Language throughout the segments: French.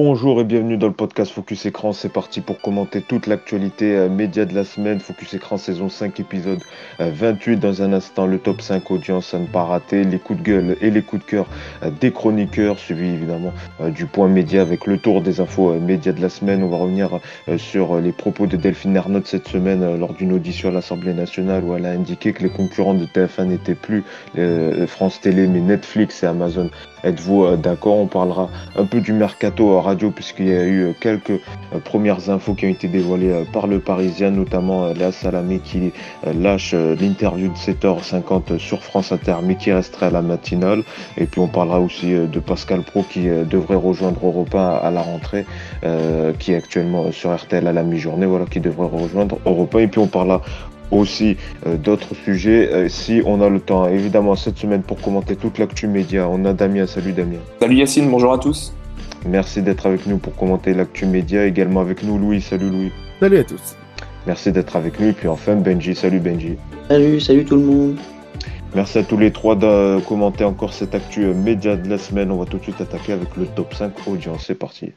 Bonjour et bienvenue dans le podcast Focus Écran. C'est parti pour commenter toute l'actualité euh, média de la semaine. Focus Écran saison 5 épisode 28. Euh, dans un instant, le top 5 audience à ne pas rater, les coups de gueule et les coups de cœur euh, des chroniqueurs, suivi évidemment du point média avec le tour des infos médias de la semaine. On va revenir sur les propos de Delphine Ernotte cette semaine lors d'une audition à l'Assemblée nationale où elle a indiqué que les concurrents de TF1 n'étaient plus France Télé mais Netflix et Amazon Êtes-vous d'accord? On parlera un peu du mercato puisqu'il y a eu euh, quelques euh, premières infos qui ont été dévoilées par le Parisien, notamment Léa Salamé qui lâche l'interview de 7h50 sur France Inter mais qui resterait à la matinale. Et puis on parlera aussi de Pascal Pro qui devrait rejoindre Europa à la rentrée, qui est actuellement sur RTL à la mi-journée, voilà, qui devrait rejoindre Europa. Et puis on parlera aussi euh, d'autres sujets euh, si on a le temps. Évidemment, cette semaine pour commenter toute l'actu média, on a Damien. Salut Damien. Salut Yacine, bonjour à tous. Merci d'être avec nous pour commenter l'actu média. Également avec nous Louis. Salut Louis. Salut à tous. Merci d'être avec nous. Et puis enfin Benji. Salut Benji. Salut, salut tout le monde. Merci à tous les trois de commenter encore cette actu média de la semaine. On va tout de suite attaquer avec le top 5 audience. C'est parti.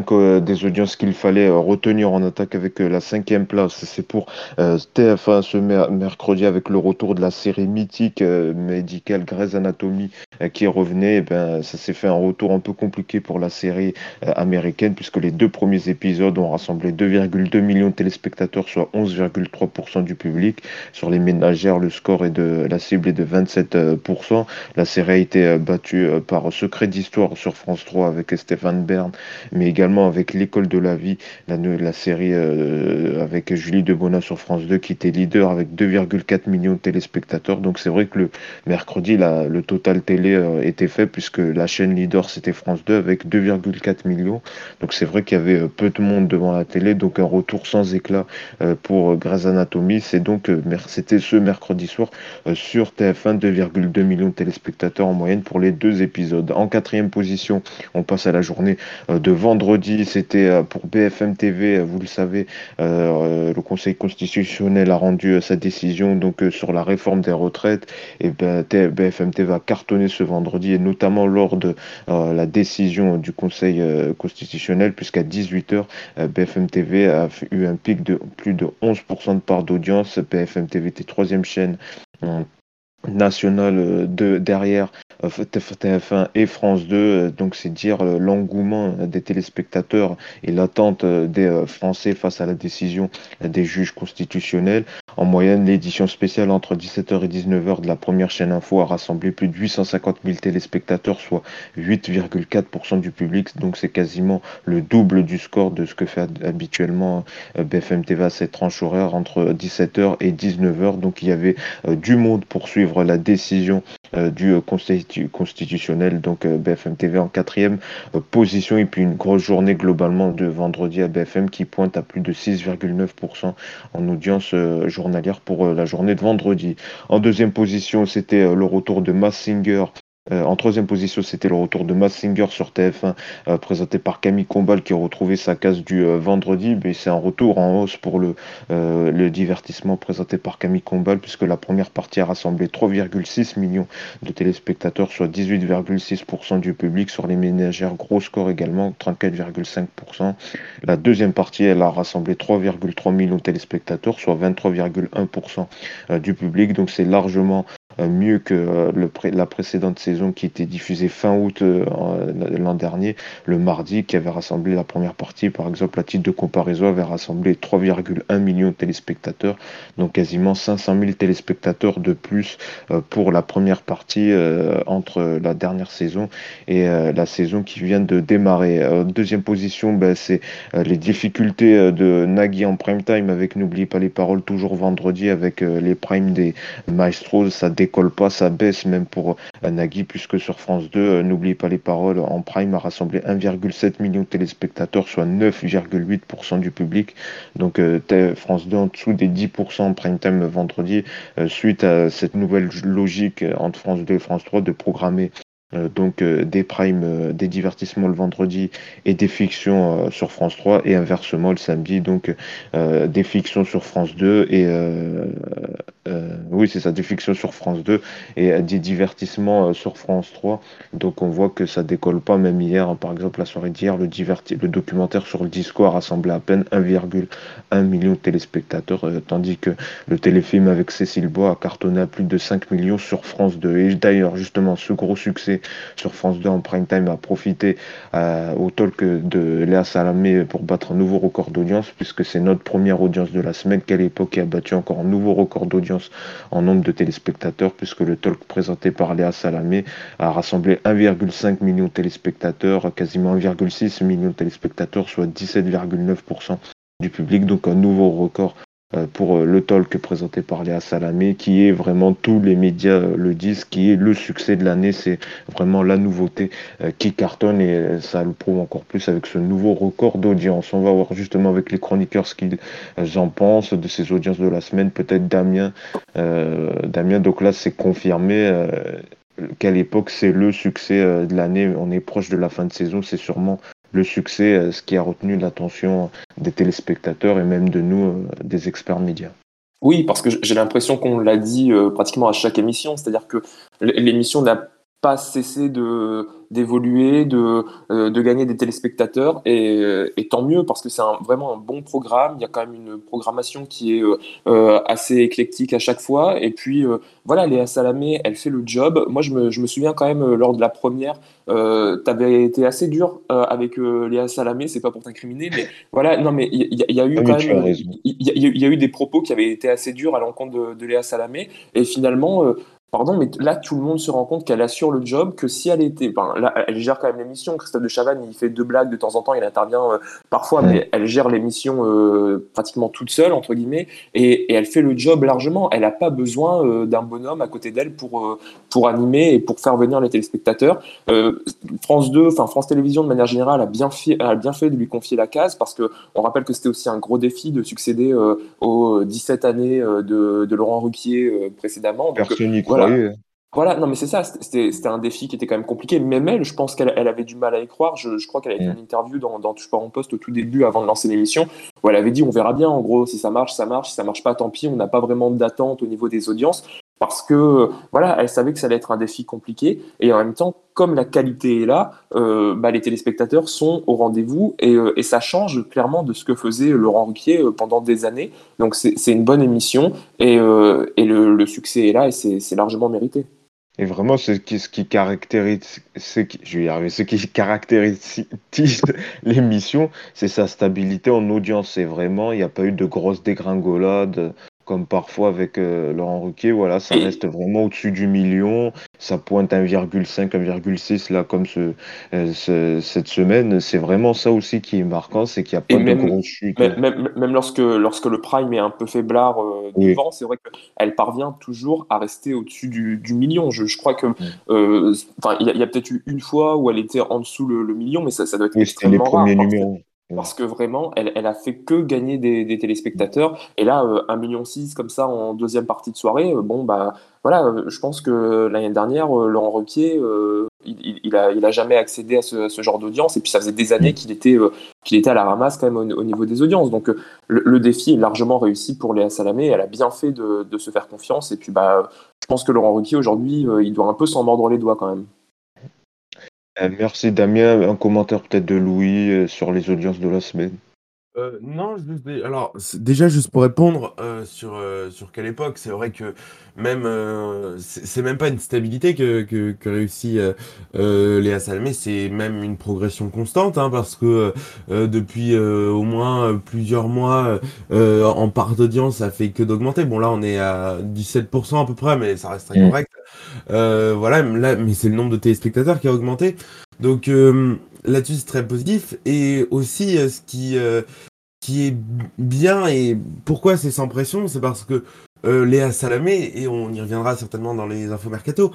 Des audiences qu'il fallait euh, retenir en attaque avec euh, la cinquième place. C'est pour TF1 ce mercredi avec le retour de la série mythique médicale Grey's Anatomy qui revenait. Eh ben, ça s'est fait un retour un peu compliqué pour la série américaine puisque les deux premiers épisodes ont rassemblé 2,2 millions de téléspectateurs, soit 11,3% du public. Sur les ménagères, le score est de la cible est de 27%. La série a été battue par Secret d'Histoire sur France 3 avec Stéphane Bern, mais également avec L'école de la vie, la, série euh, avec Julie Debona sur France 2 qui était leader avec 2,4 millions de téléspectateurs. Donc c'est vrai que le mercredi, le total télé euh, était fait puisque la chaîne leader c'était France 2 avec 2,4 millions. Donc c'est vrai qu'il y avait euh, peu de monde devant la télé, donc un retour sans éclat pour Grey's Anatomy. C'est donc c'était ce mercredi soir sur TF1 2,2 millions de téléspectateurs en moyenne pour les deux épisodes. En quatrième position, on passe à la journée de vendredi c'était euh, pour BFM TV, euh, vous le savez, euh, le Conseil constitutionnel a rendu sa décision donc sur la réforme des retraites. Et ben, BFM TV va cartonner ce vendredi, et notamment lors de la décision du Conseil constitutionnel, puisqu'à 18h, BFM TV a eu un pic de plus de 11% de part d'audience. BFM TV était troisième chaîne nationale de derrière TF1 et France 2. Euh, donc c'est dire euh, l'engouement des téléspectateurs et l'attente euh, des Français face à la décision des juges constitutionnels. En moyenne, l'édition spéciale entre 17h et 19h de la première chaîne info a rassemblé plus de 850 000 téléspectateurs, soit 8,4% du public. Donc c'est quasiment le double du score de ce que fait habituellement BFM TV à cette tranche horaire entre 17h et 19h. Donc il y avait du monde pour suivre la décision du Conseil constitutionnel. Donc euh, BFM TV en quatrième euh, position et puis une grosse journée globalement de vendredi à BFM qui pointe à plus de 6,9% en audience euh, journalière pour la journée de vendredi. En deuxième position, c'était le retour de Massinger euh, en troisième position, c'était le retour de Massinger sur TF1, euh, présenté par Camille Combal, qui a retrouvé sa case du euh, vendredi. Mais c'est un retour en hausse pour le, le divertissement présenté par Camille Combal, puisque la première partie a rassemblé 3,6 millions de téléspectateurs, soit 18,6% du public. Sur les ménagères, gros score également, 34,5%. La deuxième partie, elle a rassemblé 3,3 millions de téléspectateurs, soit 23,1% du public. Donc c'est largement mieux que euh, la précédente saison qui était diffusée fin août euh, l'an dernier, le mardi, qui avait rassemblé la première partie, par exemple, à titre de comparaison, avait rassemblé 3,1 millions de téléspectateurs, donc quasiment 500 000 téléspectateurs de plus pour la première partie entre la dernière saison et la saison qui vient de démarrer. deuxième position, ben, c'est les difficultés de Nagui en prime time avec N'oubliez pas les paroles toujours vendredi avec les primes des Maestros, ça décolle pas, ça baisse même pour euh, Nagui, puisque sur France 2, euh, n'oubliez pas les paroles, en prime a rassemblé 1,7 million de téléspectateurs, soit 9,8% du public. Donc euh, France 2 en dessous des 10% en prime time vendredi, suite à cette nouvelle logique entre France 2 et France 3 de programmer donc des primes, des divertissements le vendredi et des fictions sur France 3 et inversement le samedi donc des fictions sur France 2 et euh, oui, c'est ça, des fictions sur France 2 et des divertissements sur France 3. Donc on voit que ça décolle pas, même hier, par exemple la soirée d'hier, le, documentaire sur le disco a rassemblé à peine 1,1 million de téléspectateurs, tandis que le téléfilm avec Cécile Bois a cartonné à plus de 5 millions sur France 2. Et d'ailleurs, justement, ce gros succès sur France 2 en prime time a profité au talk de Léa Salamé pour battre un nouveau record d'audience, puisque c'est notre première audience de la semaine, qu'à l'époque a battu encore un nouveau record d'audience en nombre de téléspectateurs, puisque le talk présenté par Léa Salamé a rassemblé 1,5 million de téléspectateurs, quasiment 1,6 million de téléspectateurs, soit 17,9% du public, donc un nouveau record pour euh, le talk présenté par Léa Salamé, qui est vraiment, tous les médias euh, le disent, qui est le succès de l'année, c'est vraiment la nouveauté qui cartonne et ça le prouve encore plus avec ce nouveau record d'audience. On va voir justement avec les chroniqueurs ce qu'ils en pensent de ces audiences de la semaine, peut-être Damien. Damien, donc là c'est confirmé qu'à l'époque c'est le succès de l'année, on est proche de la fin de saison, c'est sûrement le succès, euh, ce qui a retenu l'attention des téléspectateurs et même de nous, euh, des experts médias. Oui, parce que j'ai l'impression qu'on l'a dit euh, pratiquement à chaque émission, c'est-à-dire que l'émission n'a pas cessé de d'évoluer, de, euh, de gagner des téléspectateurs et, euh, et tant mieux parce que c'est vraiment un bon programme. Il y a quand même une programmation qui est euh, assez éclectique à chaque fois. Et puis voilà, Léa Salamé, elle fait le job. Moi, je me, je me souviens quand même lors de la première, euh, tu avais été assez dur avec Léa Salamé. C'est pas pour t'incriminer, mais voilà, non, mais il y, y, a eu quand même, il y, y, a eu des propos qui avaient été assez durs à l'encontre de, de, Léa Salamé. Et finalement, Pardon, mais là, tout le monde se rend compte qu'elle assure le job, que si elle était. Enfin, là, elle gère quand même l'émission. Christophe de Chavannes, il fait deux blagues de temps en temps, il intervient euh, parfois, mais elle gère l'émission euh, pratiquement toute seule, entre guillemets, et, et, elle fait le job largement. Elle n'a pas besoin euh, d'un bonhomme à côté d'elle pour, pour animer et pour faire venir les téléspectateurs. France 2, enfin France Télévisions, de manière générale, a bien, fait, a bien fait de lui confier la case, parce que on rappelle que c'était aussi un gros défi de succéder aux 17 années de, de Laurent Ruquier précédemment. Voilà, non, mais c'est ça, c'était un défi qui était quand même compliqué. Même elle, je pense qu'elle elle avait du mal à y croire. Je, crois qu'elle a fait mm. une interview dans, dans Touche pas en poste au tout début, avant de lancer l'émission, où elle avait dit on verra bien, en gros, si ça marche, ça marche, si ça marche pas, tant pis, on n'a pas vraiment d'attente au niveau des audiences. Parce que, voilà, elle savait que ça allait être un défi compliqué. Et en même temps, comme la qualité est là, euh, bah, les téléspectateurs sont au rendez-vous et, euh, et, ça change clairement de ce que faisait Laurent Ruquier euh, pendant des années. Donc c'est une bonne émission et, le, succès est là et c'est largement mérité. Et vraiment, ce qui, caractérise, ce qui caractérise l'émission, c'est sa stabilité en audience. C'est vraiment, il n'y a pas eu de grosses dégringolades comme parfois avec euh, Laurent Ruquier, voilà, ça reste vraiment au-dessus du million. Ça pointe 1,5, 1,6 là comme euh, ce, cette semaine. C'est vraiment ça aussi qui est marquant, c'est qu'il n'y a pas de grosse chute. Même, même, lorsque, lorsque le prime est un peu faiblard euh, devant, c'est vrai qu'elle parvient toujours à rester au-dessus du, du, million. Je, je crois que, il y a, peut-être eu une fois où elle était en dessous le, million, mais ça, ça doit être extrêmement les premiers numéros parce que vraiment, elle, a fait que gagner des, téléspectateurs. Et là, euh, 1,6 million comme ça en deuxième partie de soirée, euh, bon, bah voilà, euh, je pense que l'année dernière, euh, Laurent Requier, il, il, a, jamais accédé à ce, genre d'audience. Et puis ça faisait des années qu'il était, était à la ramasse quand même au, niveau des audiences. Donc le, défi est largement réussi pour Léa Salamé. Elle a bien fait de, de se faire confiance. Et puis bah, je pense que Laurent Requier, aujourd'hui, il doit un peu s'en mordre les doigts quand même. Euh, merci Damien. Un commentaire peut-être de Louis euh, sur les audiences de la semaine. Euh, non, alors déjà juste pour répondre sur sur quelle époque, c'est vrai que même c'est même pas une stabilité que que, que réussit Léa Salmé, c'est même une progression constante hein, parce que depuis au moins plusieurs mois en part d'audience, ça fait que d'augmenter. Bon là, on est à 17% à peu près, mais ça reste très mmh. correct. Euh, voilà, là, mais c'est le nombre de téléspectateurs qui a augmenté. Donc euh, là-dessus, c'est très positif. Et aussi, euh, ce qui, qui est bien et pourquoi c'est sans pression, c'est parce que Léa Salamé, et on y reviendra certainement dans les infos mercato,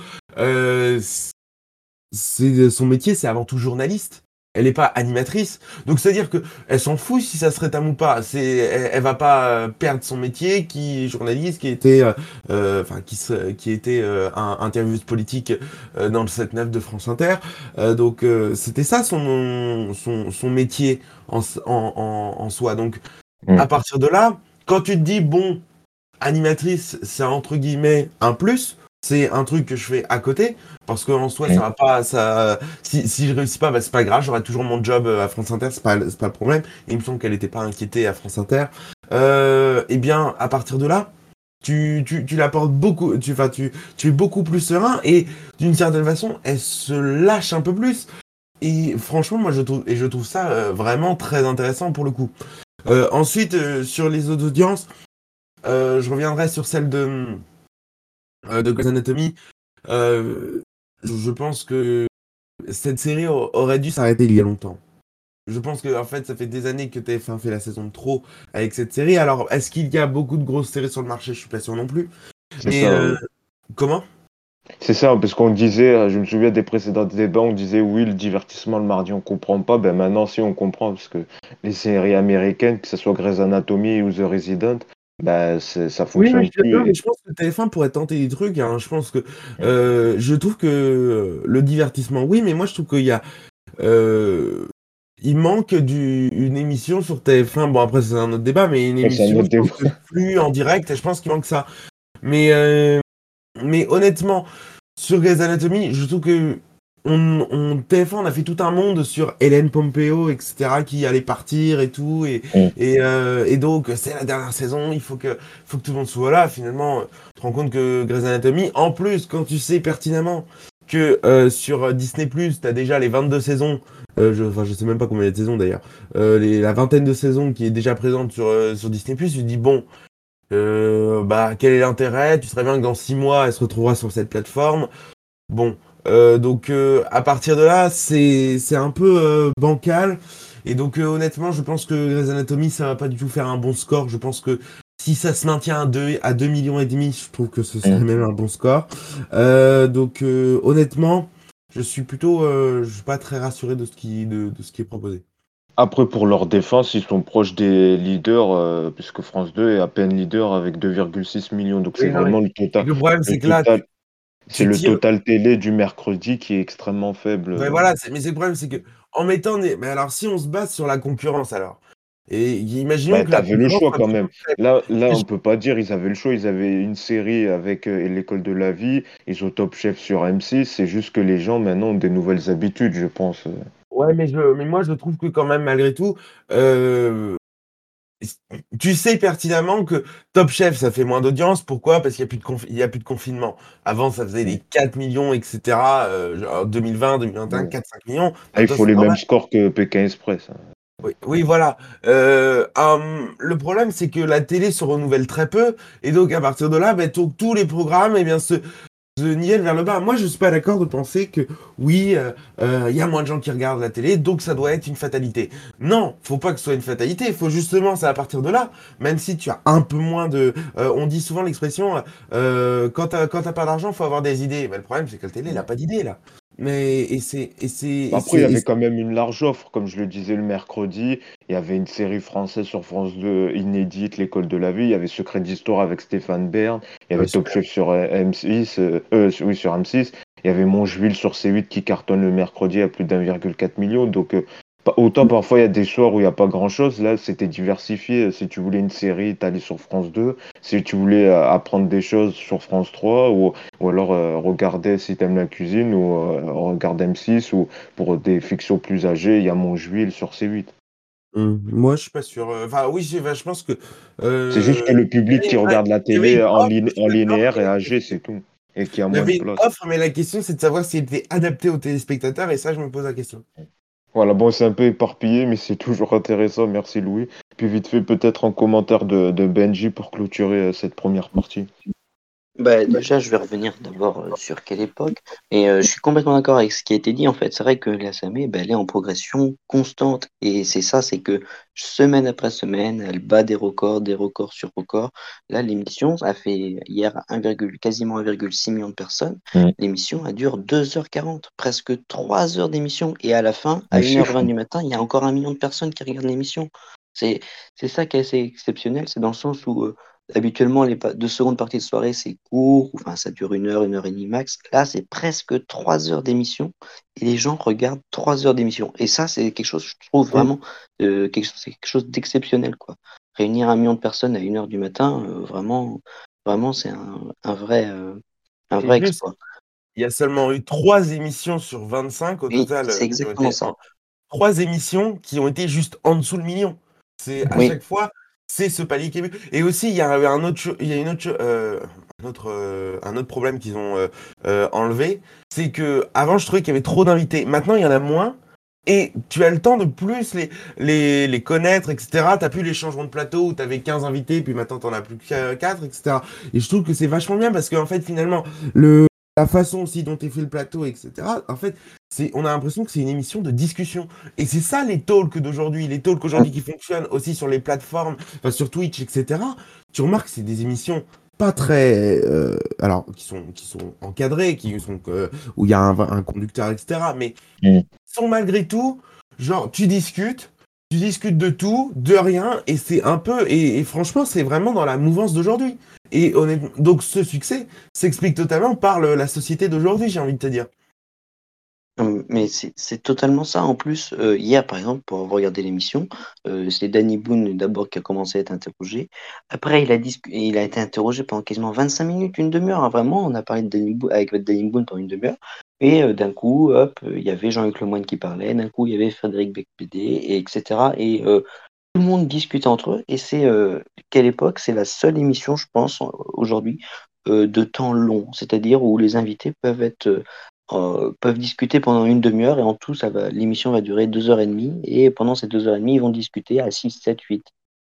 son métier, c'est avant tout journaliste elle n'est pas animatrice. Donc c'est-à-dire que elle s'en fout si ça serait un ou pas. C'est, elle, va pas euh, perdre son métier, qui est journaliste, qui était, euh, euh, enfin qui qui était un intervieweuse politique dans le 7-9 de France Inter. donc c'était ça son, son, son métier en, en, en, soi. Donc mm. à partir de là, quand tu te dis bon, animatrice, c'est entre guillemets un plus. C'est un truc que je fais à côté parce qu'en soi, ça va pas. Si, si je réussis pas, bah, c'est pas grave. J'aurai toujours mon job à France Inter. C'est pas, pas le problème. il me semble qu'elle était pas inquiétée à France Inter. Euh, eh bien, à partir de là, tu, l'apportes beaucoup. Tu, enfin, tu, tu es beaucoup plus serein et d'une certaine façon, elle se lâche un peu plus. Et franchement, moi, je trouve, et ça euh, vraiment très intéressant pour le coup. Euh, ensuite, euh, sur les autres audiences, euh, je reviendrai sur celle de, euh, de Grey's Anatomy. Euh, je pense que cette série aurait dû s'arrêter il y a longtemps. Je pense que en fait, ça fait des années que TF1 fait la saison de trop avec cette série. Alors, est-ce qu'il y a beaucoup de grosses séries sur le marché? Je suis pas sûr non plus. Mais ça, euh, comment? C'est ça, parce qu'on disait, je me souviens des précédents débats, on disait oui, le divertissement le mardi on comprend pas. Ben maintenant, si on comprend, parce que les séries américaines, que ce soit Grey's Anatomy ou The Resident, c'est- ça Oui, fonctionne mais je, plus. mais je pense que TF1 pourrait tenter des trucs. hein. Je pense que euh, je trouve que le divertissement, oui, mais moi je trouve qu'il y a euh, il manque du, une émission sur TF1. Bon après c'est un autre débat, mais une émission je pense, flux en direct. Je pense qu'il manque ça. Mais euh, mais honnêtement, sur Grey's Anatomy, je trouve que on, on, TF1, on a fait tout un monde sur Hélène Pompeo, etc., qui allait partir et tout. Et, Mm. et, euh, et donc, c'est la dernière saison, il faut que, faut que tout le monde soit là. Finalement, tu te rends compte que Grey's Anatomy, en plus, quand tu sais pertinemment que euh, sur Disney+, tu as déjà les 22 saisons, euh, je, enfin, je sais même pas combien il y a de saisons d'ailleurs, euh, les, la vingtaine de saisons qui est déjà présente sur, euh, sur Disney+, tu te dis, bon, euh, bah, quel est l'intérêt? Tu serais bien que dans 6 mois, elle se retrouvera sur cette plateforme. Bon, euh, donc euh, à partir de là, c'est c'est un peu euh, bancal. Et donc euh, honnêtement, je pense que Grey's Anatomy, ça va pas du tout faire un bon score. Je pense que si ça se maintient à 2, à 2 millions et demi, je trouve que ce serait Mm. même un bon score. Euh, donc euh, honnêtement, je suis plutôt, euh, je suis pas très rassuré de ce qui, de, de ce qui est proposé. Après, pour leur défense, ils sont proches des leaders, euh, puisque France 2 est à peine leader avec 2,6 millions. Donc, c'est Oui, vraiment le total, le problème, c'est que là, total, c'est le total télé du mercredi qui est extrêmement faible. Ouais, voilà, mais c'est le problème, c'est que en mettant des... Mais alors, si on se base sur la concurrence, alors, et imaginons Bah, que la t'avais le choix quand même. Là, là, on peut pas dire ils avaient le choix. Ils avaient une série avec euh, l'école de la vie. Ils ont Top Chef sur M6. C'est juste que les gens maintenant ont des nouvelles habitudes, je pense. Ouais, mais, je... mais moi, je trouve que quand même, malgré tout, euh, tu sais pertinemment que Top Chef, ça fait moins d'audience. Pourquoi? Parce qu'il n'y a, plus de conf- il y a plus de confinement. Avant, ça faisait des 4 millions, etc. Euh, genre 2020, 2021, Ouais. 4-5 millions. Ah, il faut les mêmes scores que Pékin Express. hein. Oui, oui, voilà. Euh, hum, le problème, c'est que la télé se renouvelle très peu, et donc à partir de là, ben, tous tous les programmes, eh bien, se, se niellent vers le bas. Moi, je suis pas d'accord de penser que oui, euh, euh, il y a moins de gens qui regardent la télé, donc ça doit être une fatalité. Non, faut pas que ce soit une fatalité. Il faut justement, c'est à partir de là, même si tu as un peu moins de, euh, on dit souvent l'expression, euh, quand t'as quand t'as pas d'argent, faut avoir des idées. Mais le problème, c'est que la télé, elle a pas d'idées là. Mais et c'est et c'est et Après, il y avait quand même une large offre, comme je le disais le mercredi. Il y avait une série française sur France 2 inédite, L'école de la vie. Il y avait Secret d'Histoire avec Stéphane Bern. Il y avait Ouais, Top. Chef sur euh, M6, euh, euh, oui, sur M6. Il y avait Moncheville sur C8 qui cartonne le mercredi à plus d'1,4 million. Donc, euh, autant parfois il y a des soirs où il n'y a pas grand-chose. Là, c'était diversifié. Si tu voulais une série, t'allais sur France 2. Si tu voulais euh, apprendre des choses sur France 3 ou, ou alors euh, regarder si t'aimes la cuisine ou euh, regarde M6 ou pour des fictions plus âgées, il y a Moncheville sur C8. Hum, Moi, je suis pas sûr. Euh, Enfin, oui, enfin, je pense que C'est juste que euh, le public qui regarde la télé en, en linéaire la âgé, c'est tout. Et qui a moins de place. offre, mais la question, c'est de savoir si elle était adaptée aux téléspectateurs, et ça, je me pose la question. Voilà, bon, c'est un peu éparpillé, mais c'est toujours intéressant. Merci Louis. Puis vite fait, peut-être en commentaire de, de Benji pour clôturer euh, cette première partie. Bah, déjà, je vais revenir d'abord euh, sur quelle époque. Et euh, je suis complètement d'accord avec ce qui a été dit. En fait, c'est vrai que la SAME, bah, elle est en progression constante. Et c'est ça, c'est que semaine après semaine, elle bat des records, des records sur records. Là, l'émission a fait hier 1, quasiment 1,6 million de personnes. L'émission, elle dure 2h40, presque 3 heures d'émission. Et à la fin, à Mais c'est 1h20 fou. du matin, il y a encore un million de personnes qui regardent l'émission. C'est, c'est ça qui est assez exceptionnel. C'est dans le sens où euh, habituellement, les deux secondes parties de soirée, c'est court, enfin, ça dure une heure, une heure et demie max. Là, c'est presque trois heures d'émission et les gens regardent trois heures d'émission. Et ça, c'est quelque chose, je trouve vraiment, euh, quelque, quelque chose d'exceptionnel, quoi. Réunir un million de personnes à une heure du matin, euh, vraiment, vraiment, c'est un, un, vrai, euh, un vrai exploit. Il y a seulement eu trois émissions sur 25 au total. C'est exactement ça. Trois émissions qui ont été juste en dessous le million. C'est à chaque fois, c'est ce palier qui est Et aussi, il y a un autre, il y a une autre, euh, un autre, euh, un autre problème qu'ils ont euh, enlevé, c'est que avant, je trouvais qu'il y avait trop d'invités. Maintenant, il y en a moins. Et tu as le temps de plus les, connaître, etc. Tu n'as plus les changements de plateau où tu avais 15 invités, puis maintenant tu n'en as plus que 4, etc. Et je trouve que c'est vachement bien parce qu'en fait, finalement, le, la façon aussi dont est fait le plateau, etc. En fait, c'est, on a l'impression que c'est une émission de discussion. Et c'est ça les talks d'aujourd'hui, les talks aujourd'hui qui fonctionnent aussi sur les plateformes, enfin, sur Twitch, etc. Tu remarques que c'est des émissions pas très, euh, alors qui sont qui sont encadrées, qui sont euh, où il y a un, conducteur, etc. Mais mm. sont malgré tout, genre tu discutes, tu discutes de tout, de rien, et c'est un peu, et franchement, c'est vraiment dans la mouvance d'aujourd'hui. Et honnêtement, donc ce succès s'explique totalement par la société d'aujourd'hui, j'ai envie de te dire. Mais c'est totalement ça. En plus, euh, hier, par exemple, pour avoir regardé l'émission, euh, c'est Danny Boone d'abord qui a commencé à être interrogé. Après, il a, il a été interrogé pendant quasiment 25 minutes, une demi-heure. Hein, vraiment, on a parlé de Danny avec Danny Boone pendant une demi-heure. Et euh, d'un coup, hop, il y avait Jean-Luc Lemoyne qui parlait. D'un coup, il y avait Frédéric Becbédé, et etc. Et tout le monde discute entre eux. Et c'est quelle époque? C'est la seule émission, je pense, aujourd'hui, de temps long, c'est-à-dire où les invités peuvent être euh, peuvent discuter pendant une demi-heure et en tout, ça l'émission va durer deux heures et demie. Et pendant ces deux heures et demie, ils vont discuter à 6, 7, 8.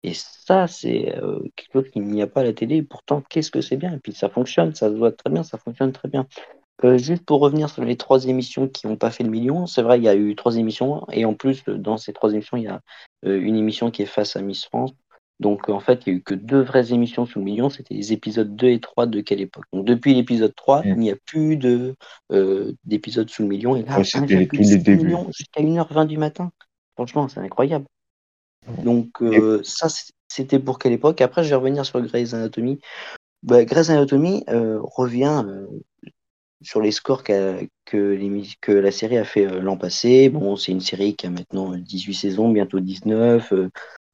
Et ça, c'est quelque chose qu'il n'y a pas à la télé. Et pourtant, qu'est-ce que c'est bien? Et puis ça fonctionne, ça se voit très bien, ça fonctionne très bien. Euh, juste pour revenir sur les trois émissions qui n'ont pas fait le million, c'est vrai, il y a eu trois émissions, et en plus, dans ces trois émissions, il y a euh, une émission qui est face à Miss France. Donc, en fait, il n'y a eu que deux vraies émissions sous le million, c'était les épisodes 2 et 3 de quelle époque Donc, depuis l'épisode 3, il n'y a plus de, euh, d'épisodes sous le million, et là, ouais, million jusqu'à 1h20 du matin. Franchement, c'est incroyable. Donc, ça, c'était pour quelle époque Après, je vais revenir sur Grey's Anatomy. Bah, Grey's Anatomy revient sur les scores que, que, la série a fait euh, l'an passé. Bon, c'est une série qui a maintenant 18 saisons, bientôt 19.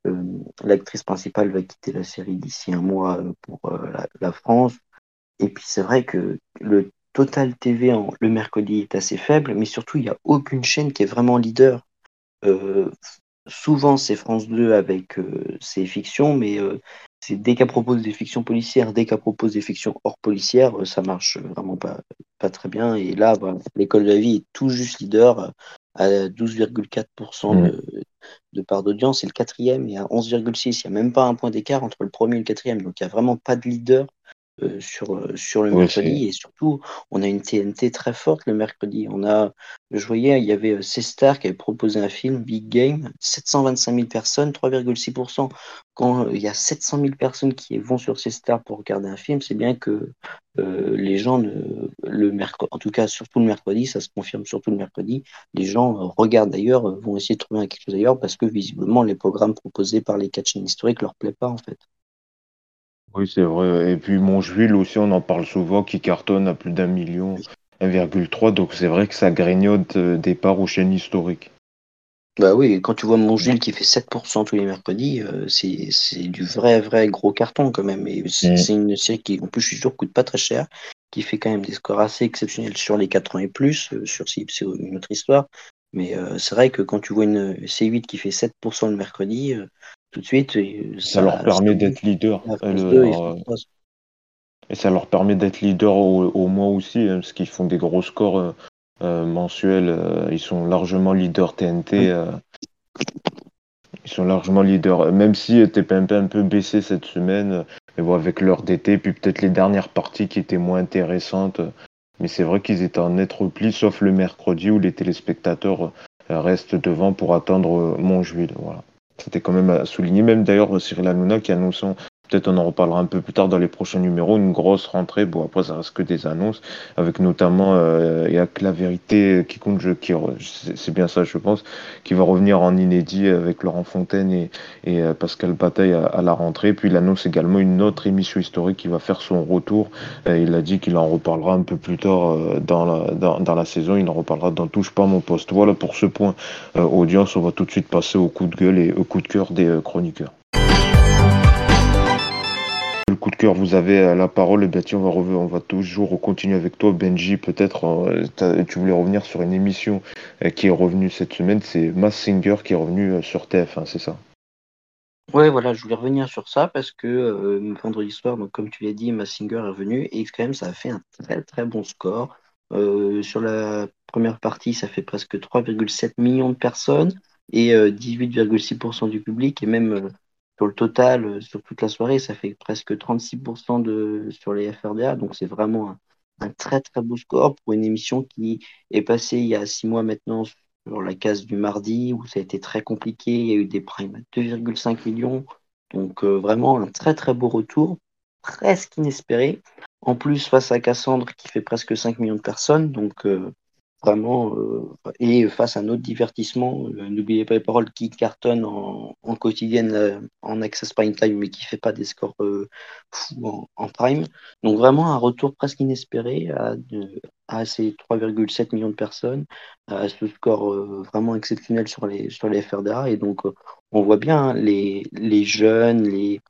Euh, euh, l'actrice principale va quitter la série d'ici un mois pour la, France. Et puis c'est vrai que le total TV le mercredi est assez faible, mais surtout il n'y a aucune chaîne qui est vraiment leader. souvent c'est France 2 avec ses fictions, mais c'est dès qu'elle propose des fictions policières, dès qu'elle propose des fictions hors policières, euh, ça marche vraiment pas, pas très bien. Et là, bah, l'école de la vie est tout juste leader euh, à 12,4% mmh. de, part d'audience. C'est le quatrième et à 11,6. Il n'y a même pas un point d'écart entre le premier et le quatrième. Donc il n'y a vraiment pas de leader euh, sur, euh, sur le mercredi. Et surtout, on a une TNT très forte le mercredi. On a, je voyais, il y avait euh, C-Star qui avait proposé un film, Big Game, 725 000 personnes, 3,6%. Quand il y a 700 000 personnes qui vont sur C-Star pour regarder un film, c'est bien que les gens, ne, le mercredi, en tout cas surtout le mercredi, ça se confirme surtout le mercredi, les gens regardent d'ailleurs, vont essayer de trouver quelque chose ailleurs parce que visiblement les programmes proposés par les catch historiques leur plaît pas en fait. Oui, c'est vrai. Et puis Mongeville aussi, on en parle souvent, qui cartonne à plus d'un million, 1,3. Donc c'est vrai que ça grignote euh, des parts aux chaînes historiques. Bah oui, quand tu vois Mongeville qui fait 7% tous les mercredis, euh, c'est du vrai, vrai gros carton quand même. Et c'est mm. une série qui, en plus, je suis sûr, coûte pas très cher, qui fait quand même des scores assez exceptionnels sur les 4 ans et plus. Euh, sur c'est une autre histoire. Mais c'est vrai que quand tu vois une C8 qui fait 7% le mercredi, tout de suite. Ça, leur permet d'être leader. Euh, et ça leur permet d'être leader au, mois aussi, hein, parce qu'ils font des gros scores euh, euh, mensuels. ils sont largement leaders TNT. ils sont largement leaders. Même si TPMP un peu baissé cette semaine, mais bon, avec l'heure d'été, puis peut-être les dernières parties qui étaient moins intéressantes. Mais c'est vrai qu'ils étaient en net repli, sauf le mercredi où les téléspectateurs restent devant pour attendre Montjuil. Voilà. C'était quand même à souligner. Même d'ailleurs Cyril Hanouna qui annonçait, peut-être on en reparlera un peu plus tard dans les prochains numéros, une grosse rentrée. Bon, après, ça reste que des annonces, avec notamment, il y a que la vérité qui compte, c'est bien ça, je pense, qui va revenir en inédit avec Laurent Fontaine et, et Pascal Bataille à, la rentrée. Puis il annonce également une autre émission historique qui va faire son retour. il a dit qu'il en reparlera un peu plus tard dans la, dans, dans la saison. Il en reparlera dans Touche pas mon poste. Voilà pour ce point audience. On va tout de suite passer au coup de gueule et au coup de cœur des chroniqueurs. Coup de cœur, vous avez euh, la parole. Et bien, on va, on va toujours continuer avec toi, Benji. Peut-être, euh, tu voulais revenir sur une émission euh, qui est revenue cette semaine. C'est Mass Singer qui est revenu sur TF1, c'est ça? Ouais, voilà, je voulais revenir sur ça parce que vendredi soir, donc comme tu l'as dit, Mass Singer est revenu et quand même, ça a fait un très très bon score. sur la première partie, ça fait presque 3,7 millions de personnes et 18,6% du public et même sur le total, euh, sur toute la soirée, ça fait presque 36% de, sur les FRDA. Donc, c'est vraiment un, très, très beau score pour une émission qui est passée il y a six mois maintenant sur la case du mardi, où ça a été très compliqué. Il y a eu des primes à 2,5 millions. Donc, euh, vraiment un très, très beau retour, presque inespéré. En plus, face à Cassandre, qui fait presque 5 millions de personnes. Donc, euh, vraiment, euh, et face à un autre divertissement, euh, n'oubliez pas les paroles qui cartonne en, quotidienne euh, en access prime time, mais qui fait pas des scores fous en, prime. Donc vraiment un retour presque inespéré à, à ces 3,7 millions de personnes, à ce score vraiment exceptionnel sur les, sur les FRDA. Et donc on voit bien hein, les, les jeunes, les,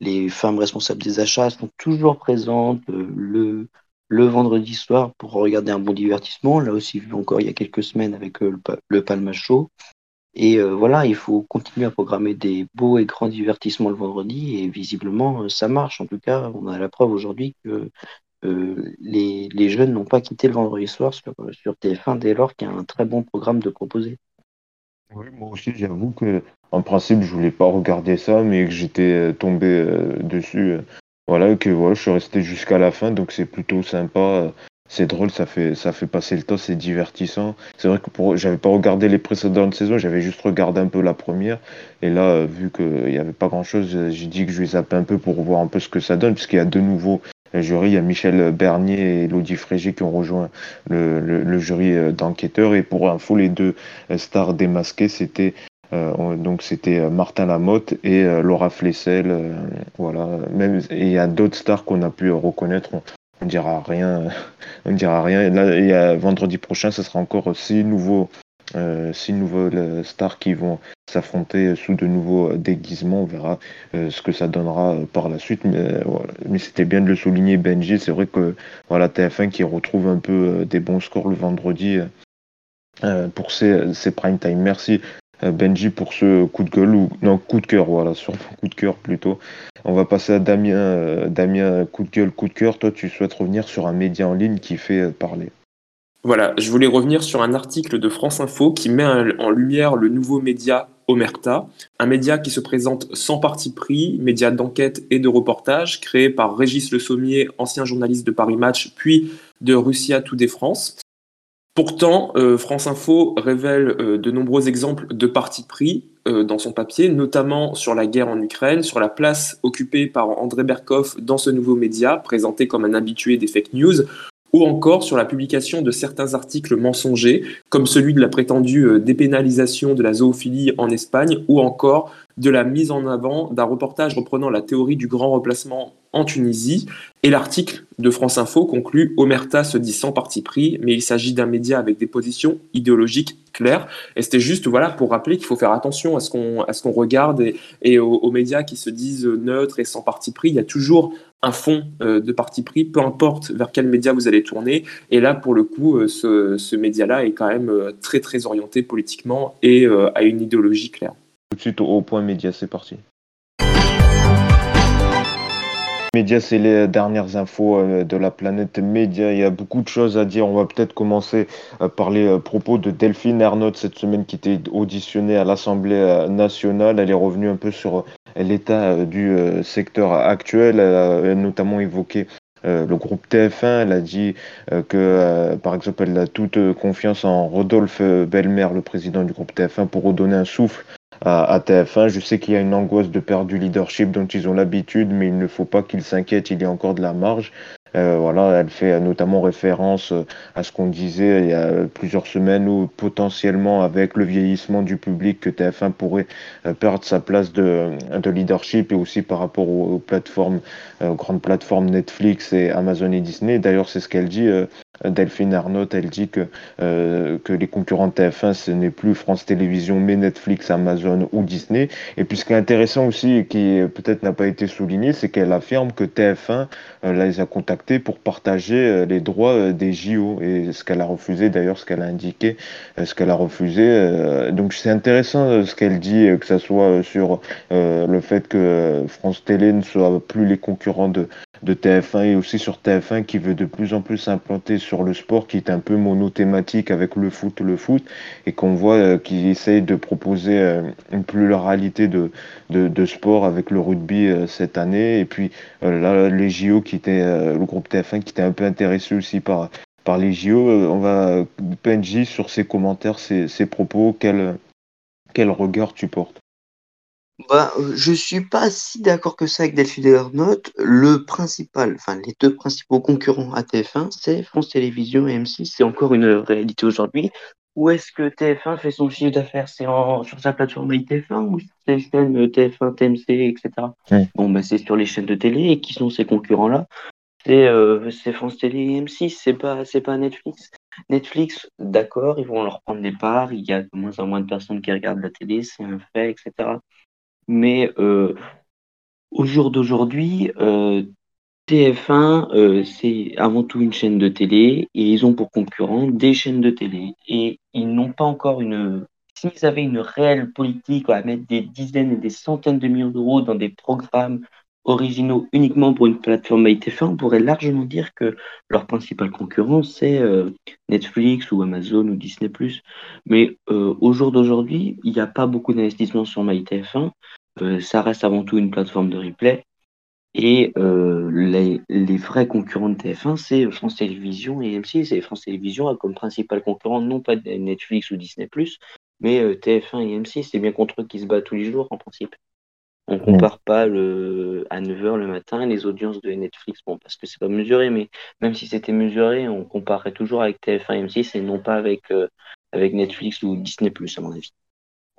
les femmes responsables des achats sont toujours présentes. le le vendredi soir pour regarder un bon divertissement. Là aussi vu encore il y a quelques semaines avec euh, le, Palma Show. Et euh, voilà, il faut continuer à programmer des beaux et grands divertissements le vendredi. Et visiblement, euh, ça marche. En tout cas, on a la preuve aujourd'hui que les, jeunes n'ont pas quitté le vendredi soir sur, sur TF1 dès lors qu'il y a un très bon programme de proposer. Oui, moi aussi, j'avoue que en principe, je voulais pas regarder ça, mais que j'étais tombé dessus voilà, que voilà, je suis resté jusqu'à la fin, donc c'est plutôt sympa. C'est drôle, ça fait, ça fait passer le temps, c'est divertissant. C'est vrai que pour, j'avais pas regardé les précédentes saisons, j'avais juste regardé un peu la première. Et là, euh, vu qu'il n'y avait pas grand chose, j'ai dit que je vais zapper un peu pour voir un peu ce que ça donne, puisqu'il y a de nouveaux jurys. Il y a Michel Bernier et Elodie Frégé qui ont rejoint le, le jury euh, d'enquêteurs. Et pour info, les deux stars démasquées, c'était euh, donc c'était euh, Martin Lamotte et euh, Laura Flessel. voilà. Même, il y a d'autres stars qu'on a pu reconnaître. On, ne dira rien. on dira rien. là, vendredi prochain, ce sera encore six nouveaux six nouvelles stars qui vont s'affronter sous de nouveaux déguisements. On verra ce que ça donnera par la suite. Mais, c'était bien de le souligner, Benji. C'est vrai que voilà, TF1 qui retrouve un peu des bons scores le vendredi pour ses, ses prime time. Merci Benji pour ce coup de gueule ou non coup de cœur voilà sur coup de cœur plutôt. On va passer à Damien euh, Damien coup de gueule coup de cœur. Toi tu souhaites revenir sur un média en ligne qui fait euh, parler. Voilà je voulais revenir sur un article de France Info qui met en lumière le nouveau média Omerta, un média qui se présente sans parti pris, média d'enquête et de reportage, créé par Régis Le Sommier, ancien journaliste de Paris Match, puis de Russia Today France. Pourtant, euh, France Info révèle euh, de nombreux exemples de partis pris euh, dans son papier, notamment sur la guerre en Ukraine, sur la place occupée par André Berkoff dans ce nouveau média, présenté comme un habitué des fake news, ou encore sur la publication de certains articles mensongers, comme celui de la prétendue dépénalisation de la zoophilie en Espagne, ou encore de la mise en avant d'un reportage reprenant la théorie du grand replacement en Tunisie. Et l'article de France Info conclut Omerta se dit sans parti pris, mais il s'agit d'un média avec des positions idéologiques claires. Et c'était juste voilà pour rappeler qu'il faut faire attention à ce qu'on à regarde et, aux, médias qui se disent neutres et sans parti pris. Il y a toujours un fond euh, de parti pris, peu importe vers quel média vous allez tourner. Et là, pour le coup, euh, ce, ce média-là est quand même euh, très très orienté politiquement et a une idéologie claire. Tout de suite au point média, c'est parti. Média, c'est les dernières infos euh, de la planète média. Il y a beaucoup de choses à dire. On va peut-être commencer par les euh, propos de Delphine Ernotte cette semaine qui était auditionnée à l'Assemblée euh, nationale. Elle est revenue un peu sur l'état du secteur actuel. Elle a notamment évoqué le groupe TF1. Elle a dit que, par exemple, elle a toute confiance en Rodolphe Belmer, le président du groupe TF1, pour redonner un souffle à, TF1. Je sais qu'il y a une angoisse de perdre du leadership dont ils ont l'habitude, mais il ne faut pas qu'ils s'inquiètent, il y a encore de la marge. Euh, voilà, elle fait notamment référence euh, à ce qu'on disait il y a plusieurs semaines où potentiellement avec le vieillissement du public que TF1 pourrait euh, perdre sa place de, de, leadership et aussi par rapport aux, plateformes, aux grandes plateformes Netflix et Amazon et Disney. D'ailleurs, c'est ce qu'elle dit. Delphine Arnault, elle dit que, que les concurrents de TF1, ce n'est plus France Télévisions, mais Netflix, Amazon ou Disney. Et puis ce qui est intéressant aussi, et qui peut-être n'a pas été souligné, c'est qu'elle affirme que TF1 les a contactés pour partager euh, les droits euh, des JO et ce qu'elle a refusé d'ailleurs, ce qu'elle a indiqué, euh, ce qu'elle a refusé. Donc c'est intéressant ce qu'elle dit, que ce soit sur le fait que France Télé ne soit plus les concurrents de, de TF1 et aussi sur TF1 qui veut de plus en plus s'implanter sur le sport qui est un peu monothématique avec le foot, le foot et qu'on voit euh, qu'il essaye de proposer euh, une pluralité de, de, de sport avec le rugby euh, cette année. Et puis là les JO qui était le groupe TF1 qui était un peu intéressé aussi par par les JO on va PNJ sur ses commentaires ses, ses propos quel quel regard tu portes? Bah, je suis pas si d'accord que ça avec Delphine Ernotte. Le principal, enfin les deux principaux concurrents à TF1, c'est France Télévisions et M6. C'est encore une réalité aujourd'hui. Où est-ce que TF1 fait son chiffre d'affaires? C'est sur sa plateforme MyTF1 ou sur ses chaînes TF1, TMC, etc. Bon, bah, c'est sur les chaînes de télé et qui sont ces concurrents-là? C'est euh, France Télé et M6, c'est pas, c'est pas Netflix. Netflix, d'accord, ils vont leur prendre des parts, il y a de moins en moins de personnes qui regardent la télé, c'est un fait, etc. Mais euh, au jour d'aujourd'hui, euh, TF1, euh, c'est avant tout une chaîne de télé et ils ont pour concurrent des chaînes de télé. Et ils n'ont pas encore une. S'ils avaient une réelle politique à mettre des dizaines et des centaines de millions d'euros dans des programmes originaux uniquement pour une plateforme ITF1, on pourrait largement dire que leur principal concurrent, c'est euh, Netflix ou Amazon ou Disney+. Mais euh, au jour d'aujourd'hui, il n'y a pas beaucoup d'investissement sur MyTF1. Euh, ça reste avant tout une plateforme de replay. Et les, les, vrais concurrents de TF1, c'est France Télévisions et M6. Et France Télévisions a comme principal concurrent non pas Netflix ou Disney+, mais TF1 et M6. C'est bien contre eux qui se battent tous les jours, en principe. On compare pas le, à 9h le matin les audiences de Netflix, bon, parce que c'est pas mesuré, mais même si c'était mesuré, on comparerait toujours avec TF1 et M6 et non pas avec, euh, avec Netflix ou Disney, à mon avis.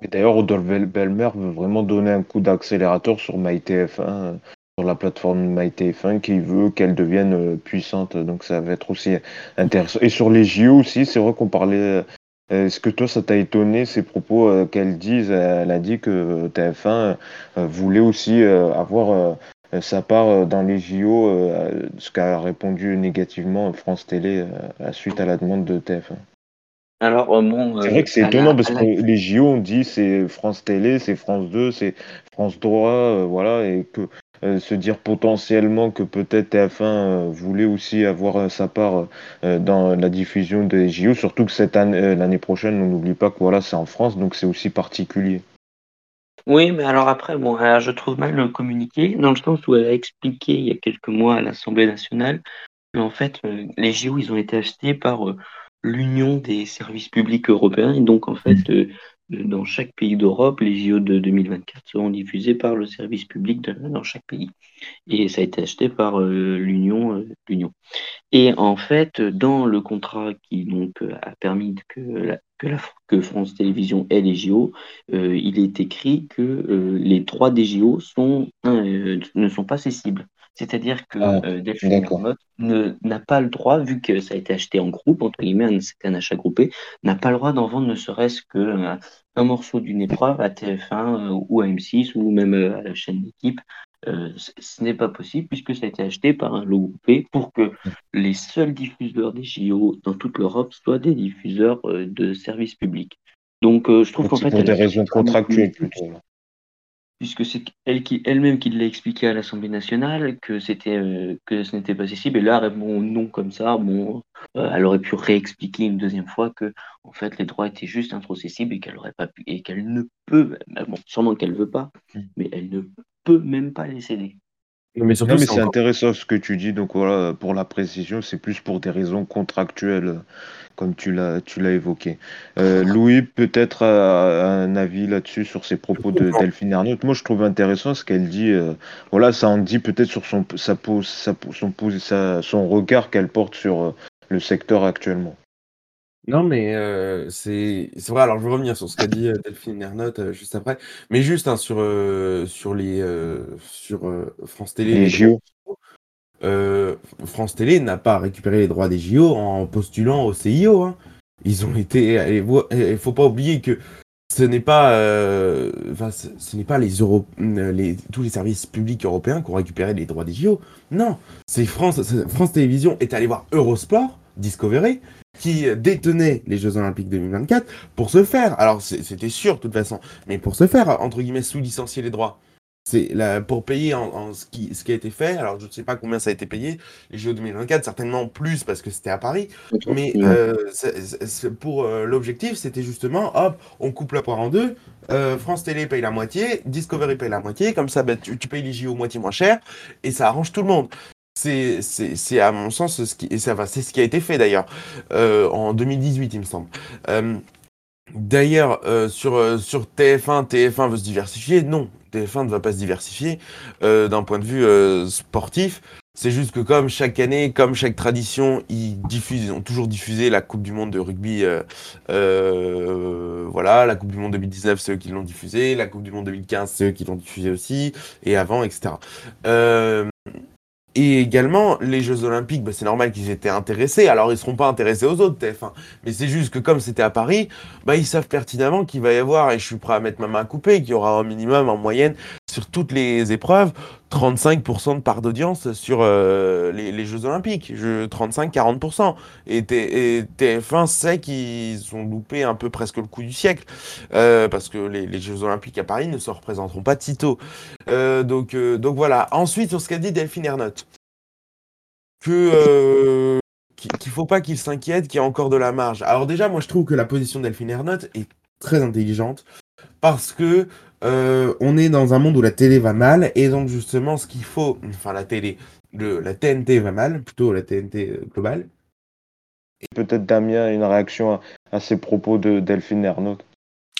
Et d'ailleurs, Rodolphe Belmer veut vraiment donner un coup d'accélérateur sur MyTF1, sur la plateforme MyTF1, qui veut qu'elle devienne euh, puissante. Donc ça va être aussi intéressant. Et sur les JO aussi, c'est vrai qu'on parlait est-ce que toi, ça t'a étonné ces propos euh, qu'elle dise Elle a dit que TF1 euh, voulait aussi euh, avoir sa part dans les JO, ce qu'a répondu négativement France Télé suite à la demande de TF1. Alors, bon, c'est vrai que c'est étonnant parce que les JO, on dit c'est France Télé, c'est France 2, c'est France Droit, voilà, et que euh, se dire potentiellement que peut-être TF1 euh, voulait aussi avoir euh, sa part dans la diffusion des JO, surtout que cette année, l'année prochaine, on n'oublie pas que voilà, c'est en France, donc c'est aussi particulier. Oui, mais alors après, bon, je trouve mal le communiqué, dans le sens où elle a expliqué il y a quelques mois à l'Assemblée nationale qu'en fait, les JO, ils ont été achetés par l'Union des services publics européens, et donc en fait, mmh dans chaque pays d'Europe, les JO de 2024 seront diffusés par le service public dans chaque pays. Et ça a été acheté par euh, l'Union. Euh, l'Union. Et en fait, dans le contrat qui donc a permis que, France Télévisions ait les JO, euh, il est écrit que les trois des JO ne sont pas cessibles. C'est-à-dire que ah, euh, Delphine n'a pas le droit, vu que ça a été acheté en groupe, entre guillemets, c'est un achat groupé, n'a pas le droit d'en vendre ne serait-ce qu'un un morceau d'une épreuve à TF1 euh, ou à M6 ou même euh, à la chaîne d'équipe. ce n'est pas possible puisque ça a été acheté par un lot groupé pour que les seuls diffuseurs des JO dans toute l'Europe soient des diffuseurs de services publics. Donc je trouve qu'en fait... Pour des raisons contractuelles plutôt puisque c'est elle qui elle-même qui l'a expliqué à l'Assemblée nationale que c'était euh, que ce n'était pas accessible et là répond non comme ça. Bon euh, elle aurait pu réexpliquer une deuxième fois que en fait les droits étaient juste introcessibles et qu'elle aurait pas pu et qu'elle ne peut bon sûrement qu'elle veut pas mm. mais elle ne peut même pas les céder mais surtout, Non, mais c'est encore- intéressant ce que tu dis. Donc voilà, pour la précision, c'est plus pour des raisons contractuelles, comme tu l'as, tu l'as évoqué. Euh, Louis, peut-être a un avis là-dessus sur ces propos de Delphine Ernotte. Moi, je trouve intéressant ce qu'elle dit. euh, voilà, ça en dit peut-être sur son, sa pose, sa, son, pose- sa- son regard qu'elle porte sur euh, le secteur actuellement. Non, mais c'est c'est vrai. Alors, je vais revenir sur ce qu'a dit Delphine Ernotte euh, juste après, mais juste hein, sur sur les sur France Télé. Les les JO. France Télé n'a pas récupéré les droits des JO en postulant au CIO. hein. Ils ont été. Il faut pas oublier que ce n'est pas, enfin, ce, ce n'est pas les, Euro, les tous les services publics européens qui ont récupéré les droits des JO. Non, c'est France, c'est- France Télévisions est allé voir Eurosport, Discovery, qui détenait les Jeux Olympiques 2024 pour se faire. Alors c'était sûr de toute façon, mais pour se faire entre guillemets sous licencier les droits. C'est pour payer en, en ce, qui, ce qui a été fait. Alors je ne sais pas combien ça a été payé. Les Jeux 2024 certainement plus parce que c'était à Paris. Mais euh, pour euh, l'objectif, c'était justement, hop, on coupe la poire en deux. euh, France Télé paye la moitié, Discovery paye la moitié. Comme ça, bah, tu, tu payes les JO moitié moins cher et ça arrange tout le monde. C'est, à mon sens ce qui, c'est ce qui a été fait d'ailleurs euh, en 2018, il me semble. Euh, D'ailleurs, euh, sur, sur TF1, TF1 veut se diversifier. Non, TF1 ne va pas se diversifier d'un point de vue sportif. C'est juste que comme chaque année, comme chaque tradition, ils diffusent, ils ont toujours diffusé la Coupe du Monde de rugby. voilà, la Coupe du Monde 2019, c'est eux qui l'ont diffusé. La Coupe du Monde 2015, c'est eux qui l'ont diffusé aussi. Et avant, etc. Et également, les Jeux Olympiques, bah, c'est normal qu'ils étaient intéressés. Alors, ils seront pas intéressés aux autres TF1. Mais c'est juste que comme c'était à Paris, bah, ils savent pertinemment qu'il va y avoir, et je suis prêt à mettre ma main à qu'il y aura au minimum, en moyenne, sur toutes les épreuves, 35% de part d'audience sur euh, les, Jeux Olympiques. Je, 35-40%. Et, et TF1 sait qu'ils ont loupé un peu presque le coup du siècle. euh, parce que les, Jeux Olympiques à Paris ne se représenteront pas de sitôt. Euh, donc, euh, donc voilà. Ensuite, sur ce qu'a dit Delphine Ernotte, que qu'il faut pas qu'il s'inquiète, qu'il y a encore de la marge. Alors déjà, moi je trouve que la position de Delphine Ernotte est très intelligente parce que euh, on est dans un monde où la télé va mal et donc justement ce qu'il faut, enfin la télé, le, la TNT va mal, plutôt la TNT euh, globale. Peut-être Damien, une réaction à, à ces propos de Delphine Ernotte.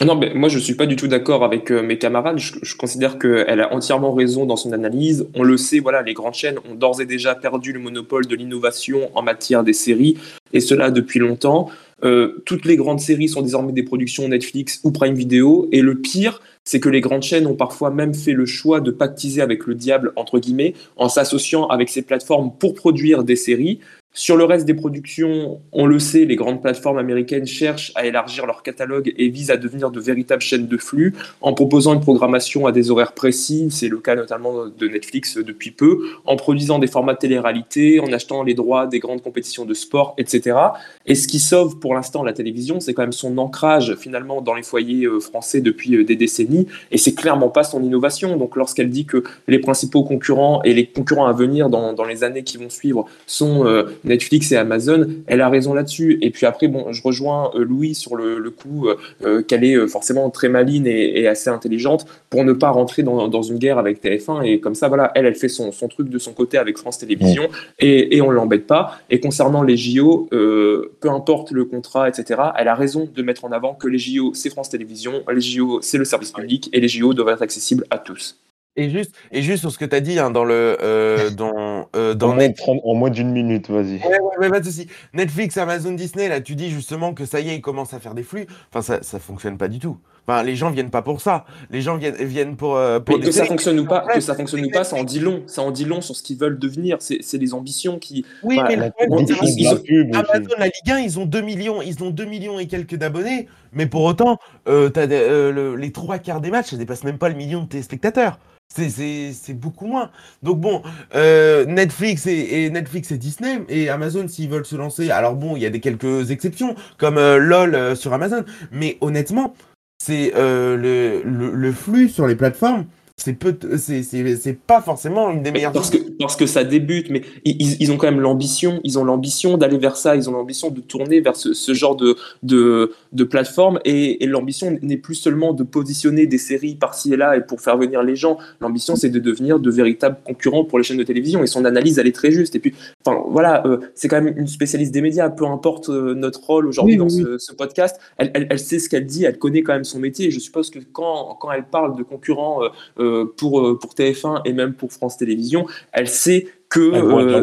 Non, mais moi je suis pas du tout d'accord avec euh, mes camarades. Je, je considère qu'elle a entièrement raison dans son analyse. On le sait, voilà, les grandes chaînes ont d'ores et déjà perdu le monopole de l'innovation en matière des séries, et cela depuis longtemps. Euh, toutes les grandes séries sont désormais des productions Netflix ou Prime Video, et le pire, c'est que les grandes chaînes ont parfois même fait le choix de pactiser avec le diable, entre guillemets, en s'associant avec ces plateformes pour produire des séries. Sur le reste des productions, on le sait, les grandes plateformes américaines cherchent à élargir leur catalogue et visent à devenir de véritables chaînes de flux en proposant une programmation à des horaires précis, c'est le cas notamment de Netflix depuis peu, en produisant des formats de télé-réalité, en achetant les droits des grandes compétitions de sport, etc. Et ce qui sauve pour l'instant la télévision, c'est quand même son ancrage finalement dans les foyers euh, français depuis euh, des décennies, et c'est clairement pas son innovation. Donc lorsqu'elle dit que les principaux concurrents et les concurrents à venir dans, les années qui vont suivre sont euh, Netflix et Amazon, elle a raison là-dessus. Et puis après, bon, je rejoins euh, Louis sur le, le coup euh, qu'elle est euh, forcément très maline et, et, assez intelligente pour ne pas rentrer dans, dans, une guerre avec TF1. Et comme ça, voilà, elle, elle fait son, son truc de son côté avec France Télévisions et, et on l'embête pas. Et concernant les JO, euh, peu importe le contrat, etc., elle a raison de mettre en avant que les JO, c'est France Télévisions, les JO, c'est le service public et les JO doivent être accessibles à tous. Et juste, et juste sur ce que tu as dit hein, dans le euh, dans, euh, dans en, moins, 30, en moins d'une minute, vas-y. Ouais, ouais, ouais, pas de souci. Netflix, Amazon, Disney, là, tu dis justement que ça y est, ils commencent à faire des flux. Enfin, ça, ça fonctionne pas du tout. Enfin, les gens viennent pas pour ça. Les gens viennent, viennent pour. Euh, pour que ça fonctionne ou pas, que ça fonctionne ou pas, ça en dit long. Ça en dit long sur ce qu'ils veulent devenir. C'est les ambitions qui. Oui, enfin, mais la, on, ils, ils ont, Amazon, la Ligue 1, ils ont 2 millions, ils ont 2 millions et quelques d'abonnés. Mais pour autant, euh, as des, euh, le, les trois quarts des matchs, ça dépasse même pas le million de téléspectateurs. C'est beaucoup moins. Donc bon, euh, Netflix et, et, Netflix et Disney et Amazon s'ils veulent se lancer. Alors bon, il y a des quelques exceptions comme euh, LOL euh, sur Amazon, mais honnêtement, c'est euh, le, le, le, flux sur les plateformes. C'est peu, c'est, pas forcément une des meilleures. Parce que, parce que ça débute, mais ils, ils ont quand même l'ambition, ils ont l'ambition d'aller vers ça, ils ont l'ambition de tourner vers ce, ce genre de, de, de plateforme, et, et l'ambition n'est plus seulement de positionner des séries par-ci et là et pour faire venir les gens. L'ambition, c'est de devenir de véritables concurrents pour les chaînes de télévision, et son analyse, elle est très juste. Et puis, enfin, voilà, euh, c'est quand même une spécialiste des médias, peu importe euh, notre rôle aujourd'hui Oui, dans oui, ce, ce podcast, elle, elle, elle sait ce qu'elle dit, elle connaît quand même son métier, et je suppose que quand, quand elle parle de concurrents euh, euh, pour, euh, pour TF1 et même pour France Télévisions, elle sait que euh,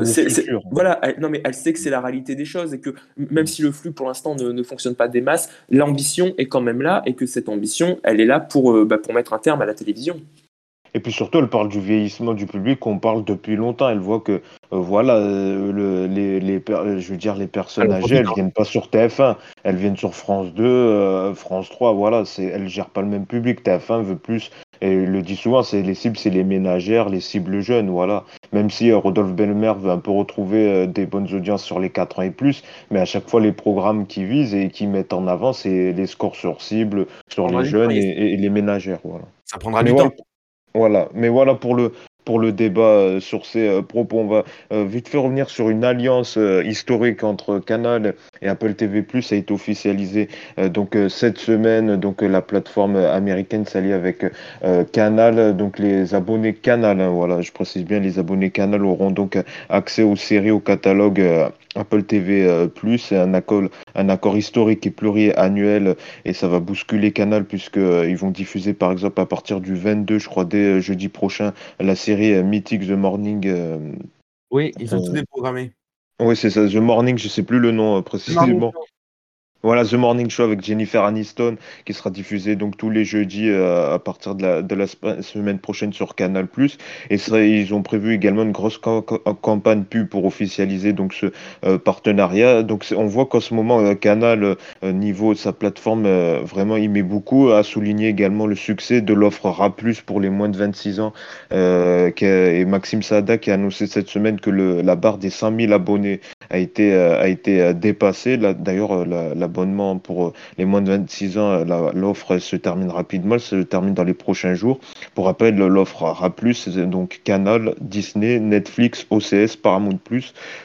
voilà elle- non mais elle sait que c'est la réalité des choses et que même si le flux pour l'instant ne, ne fonctionne pas des masses l'ambition est quand même là et que cette ambition elle est là pour euh, bah, pour mettre un terme à la télévision Et puis surtout, elle parle du vieillissement du public qu'on parle depuis longtemps. Elle voit que, euh, voilà, euh, le- les, euh, je veux dire, les personnes Alors, âgées, elles hein. viennent pas sur TF1, elles viennent sur France 2, euh, France 3, voilà, elles gèrent pas le même public. TF1 veut plus, et il le dit souvent, c'est les cibles, c'est les ménagères, les cibles jeunes, voilà. Même si Rodolphe Belmer veut un peu retrouver des bonnes audiences sur les 4 ans et plus, mais à chaque fois, les programmes qui visent et qui mettent en avant, c'est les scores sur cible, sur les jeunes et, les ménagères, voilà. Ça prendra Mais du temps. Voilà, mais voilà pour le, pour le débat euh, sur ces euh, propos. On va euh, vite fait revenir sur une alliance historique entre Canal et Apple TV+. Ça a été officialisé donc cette semaine. Donc la plateforme américaine s'allie avec Canal. Donc les abonnés Canal, hein, voilà, je précise bien, les abonnés Canal auront donc accès aux séries au catalogue Apple TV+. euh, C'est un accord, un accord historique et pluriannuel et ça va bousculer Canal puisque euh, ils vont diffuser par exemple à partir du 22, je crois dès euh, jeudi prochain, la série euh, Mythic The Morning. Oui, ils ont Euh, tout déprogrammé. Oui, c'est ça, The Morning, je sais plus le nom précisément. Voilà, The Morning Show avec Jennifer Aniston qui sera diffusé donc tous les jeudis euh, à partir de la, la semaine prochaine sur Canal+. Et ils ont prévu également une grosse cam- campagne pub pour officialiser donc ce euh, partenariat. Donc on voit qu'en ce moment euh, Canal euh, niveau de sa plateforme euh, vraiment il met beaucoup à souligner également le succès de l'offre RA+ pour les moins de 26 ans euh, et Maxime Saada qui a annoncé cette semaine que la barre des 5000 abonnés a été, euh, a été euh, dépassé. Là, D'ailleurs, euh, la- l'abonnement pour euh, les moins de 26 ans, euh, l'offre se termine rapidement, se termine dans les prochains jours. Pour rappel, l'offre A+, c'est donc Canal, Disney, Netflix, OCS, Paramount+.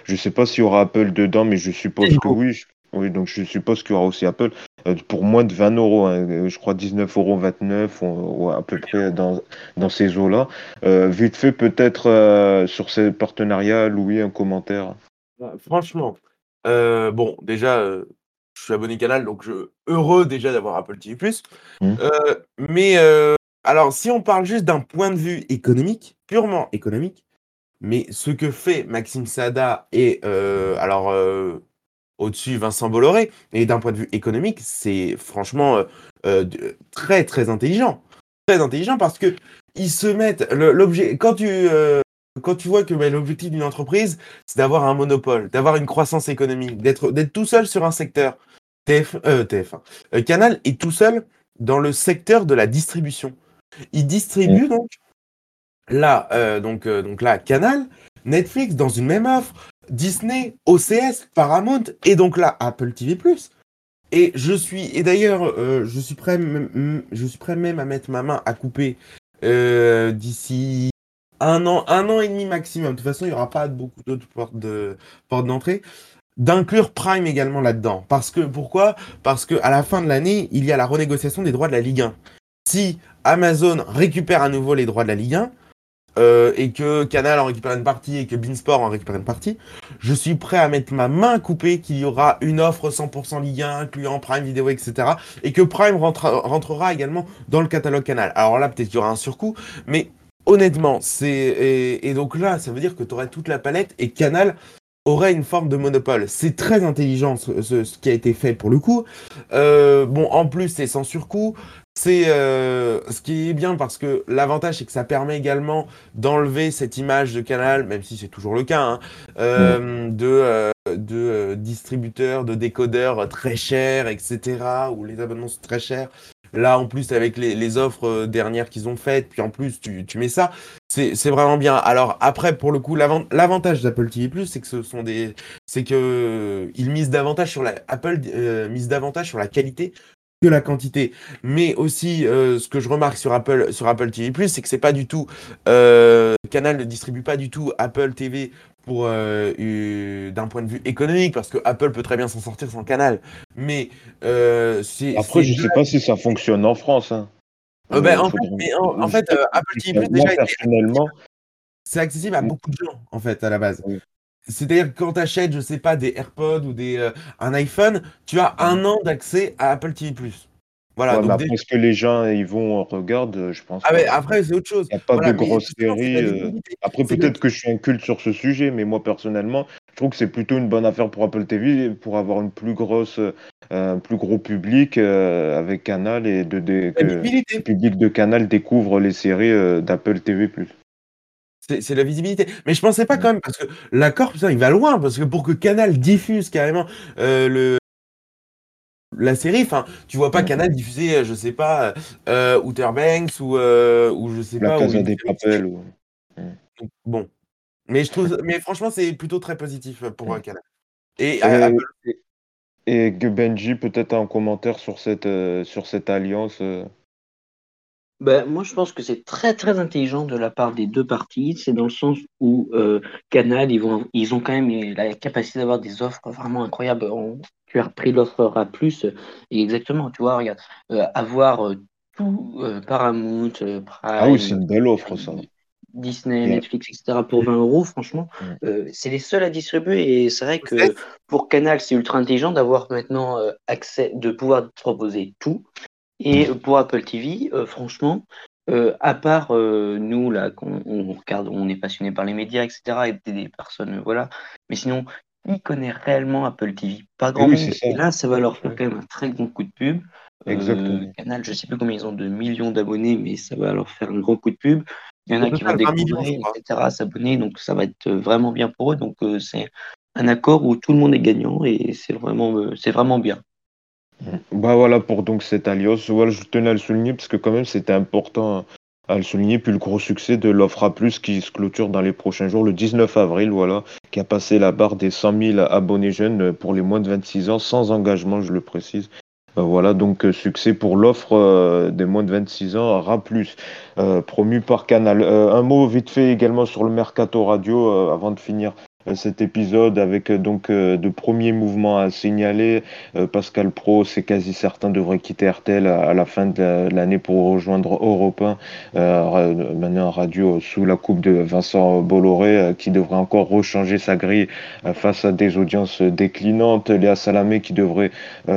Je ne sais pas s'il y aura Apple dedans, mais je suppose que oui. Oui, donc je suppose qu'il y aura aussi Apple euh, pour moins de 20 euros. hein. Je crois 19,29 euros ou à peu près dans, dans ces eaux-là. Vite fait, peut-être sur ces partenariats, Louis, un commentaire. Bah, Franchement, bon, déjà, je suis abonné Canal, donc je heureux déjà d'avoir Apple TV+. Mhm. Euh, mais euh, alors, si on parle juste d'un point de vue économique, purement économique, mais ce que fait Maxime Sada et euh, alors au-dessus Vincent Bolloré, et d'un point de vue économique, c'est franchement très très intelligent, très intelligent parce que ils se mettent l'objet quand tu quand tu vois que bah, l'objectif d'une entreprise, c'est d'avoir un monopole, d'avoir une croissance économique, d'être d'être tout seul sur un secteur. TF, euh, TF1. Euh, Canal est tout seul dans le secteur de la distribution. Il distribue donc là, euh, donc, euh, donc là, Canal, Netflix dans une même offre, Disney, OCS, Paramount et donc là Apple TV+. Et je suis et d'ailleurs euh, je suis prêt même- je suis prêt même à mettre ma main à couper d'ici un an un an et demi maximum. De toute façon il n'y aura pas beaucoup d'autres portes de portes d'entrée d'inclure Prime également là-dedans. Parce que pourquoi? Parce que à la fin de l'année il y a la renégociation des droits de la Ligue 1. Si Amazon récupère à nouveau les droits de la Ligue 1 euh, et que Canal en récupère une partie et que Beansport en récupère une partie, je suis prêt à mettre ma main coupée qu'il y aura une offre 100% Ligue 1 incluant Prime Vidéo, etc. Et que Prime rentrera également dans le catalogue Canal. Alors là, peut-être qu'il y aura un surcoût, mais honnêtement, c'est. Et, et donc là, ça veut dire que tu aurais toute la palette et Canal aurait une forme de monopole. C'est très intelligent ce, ce- ce qui a été fait pour le coup. Euh, bon, en plus, c'est sans surcoût. C'est euh, ce qui est bien parce que l'avantage, c'est que ça permet également d'enlever cette image de Canal, même si c'est toujours le cas, hein, euh, de, euh, de euh, distributeurs, de décodeurs très chers, etc., où les abonnements sont très chers. Là, en plus, avec les, offres euh, dernières qu'ils ont faites, puis en plus, tu, mets ça, c'est vraiment bien. Alors, après, pour le coup, l'avant- l'avantage d'Apple TV+, c'est que ce sont des... C'est que euh, ils misent davantage sur la... Apple euh, mise davantage sur la qualité que la quantité, mais aussi euh, ce que je remarque sur Apple, sur Apple TV+, c'est que c'est pas du tout euh, Canal ne distribue pas du tout Apple TV pour euh, d'un point de vue économique, parce que Apple peut très bien s'en sortir sans Canal. Mais c'est après, je sais pas si ça fonctionne en France. Hein. Ben, en, fait, Apple TV déjà personnellement, c'est accessible à beaucoup de gens en fait à la base. C'est-à-dire que quand tu achètes, je sais pas, des AirPods ou des, euh, un iPhone, tu as un an d'accès à Apple TV+. Voilà, donc après, ce que les gens ils vont regarder, je pense Ah mais après, c'est autre chose. Il n'y a pas de grosses séries. Euh, après, peut-être que je suis un culte sur ce sujet, mais moi, personnellement, je trouve que c'est plutôt une bonne affaire pour Apple TV pour avoir une plus grosse, euh, un plus gros public avec Canal et de, que le public de Canal découvre les séries d'Apple TV+. C'est la visibilité. Mais je pensais pas quand même, parce que l'accord, il va loin, parce que pour que Canal diffuse carrément euh, le, la série, enfin, tu vois pas Canal diffuser, euh, je sais pas, euh, Outer Banks ou, euh, ou je sais la pas. des Papel. Bon. Mais je trouve, mais franchement, c'est plutôt très positif pour Canal. Et, et, Benji, peut-être un commentaire sur cette, sur cette alliance. Ben, moi, je pense que c'est très très intelligent de la part des deux parties. C'est dans le sens où euh, Canal, ils, vont, ils ont quand même la capacité d'avoir des offres vraiment incroyables. tu as repris l'offre plus. Et exactement, tu vois, regarde, euh, avoir euh, tout Paramount, Prime. Ah oui, c'est une belle offre, ça. Disney, Netflix, etc. pour 20 euros, franchement, c'est les seuls à distribuer. Et c'est vrai que pour Canal, c'est ultra intelligent d'avoir maintenant accès, de pouvoir proposer tout. Et pour Apple TV, euh, franchement, euh, à part euh, nous, là, qu'on on regarde, on est passionné par les médias, etc., et des personnes, voilà. Mais sinon, qui connaît réellement Apple TV Pas grand monde. Et là, ça va leur faire quand même un très bon coup de pub. Exactement. Canal, je sais plus combien ils ont de millions d'abonnés, mais ça va leur faire un grand coup de pub. Il y en a qui vont découvrir, etc., s'abonner, donc ça va être vraiment bien pour eux. Donc c'est un accord où tout le monde est gagnant et c'est vraiment, c'est vraiment bien. Bah voilà pour donc cette alliance. Voilà, je tenais à le souligner parce que quand même c'était important à le souligner. Puis le gros succès de l'offre A+, qui se clôture dans les prochains jours, le 19 avril, voilà, qui a passé la barre des 100 000 abonnés jeunes pour les moins de 26 ans, sans engagement, je le précise. Euh, voilà, donc euh, succès pour l'offre euh, des moins de 26 ans, RA+, promu par Canal. un mot vite fait également sur le Mercato Radio, avant de finir euh, cet épisode avec euh, donc euh, de premiers mouvements à signaler. Pascal Pro, c'est quasi certain, devrait quitter RTL à, la fin de l'année pour rejoindre Europe 1, maintenant radio sous la coupe de Vincent Bolloré, qui devrait encore rechanger sa grille face à des audiences déclinantes. Léa Salamé qui devrait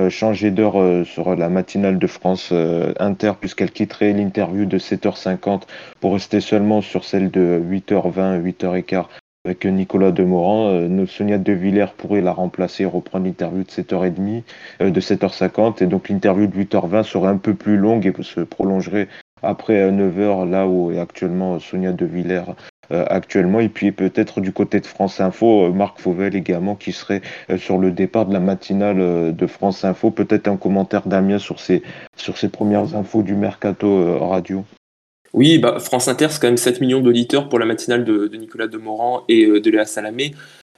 changer d'heure sur la matinale de France Inter puisqu'elle quitterait l'interview de 7h50 pour rester seulement sur celle de 8h20, 8h15 avec Nicolas Demorand. Euh, Sonia De Villers pourrait la remplacer reprendre l'interview de 7h30, euh, de 7h50. Et donc l'interview de 8h20 serait un peu plus longue et se prolongerait après 9h, là où est actuellement Sonia De Villers. Euh, actuellement et puis peut-être du côté de France Info Marc Fauvel également qui serait sur le départ de la matinale de France Info peut-être un commentaire Damien sur ces sur ces premières infos du mercato radio oui, bah, France Inter, c'est quand même 7 millions d'auditeurs pour la matinale de, Nicolas Demorand et euh, de Léa Salamé.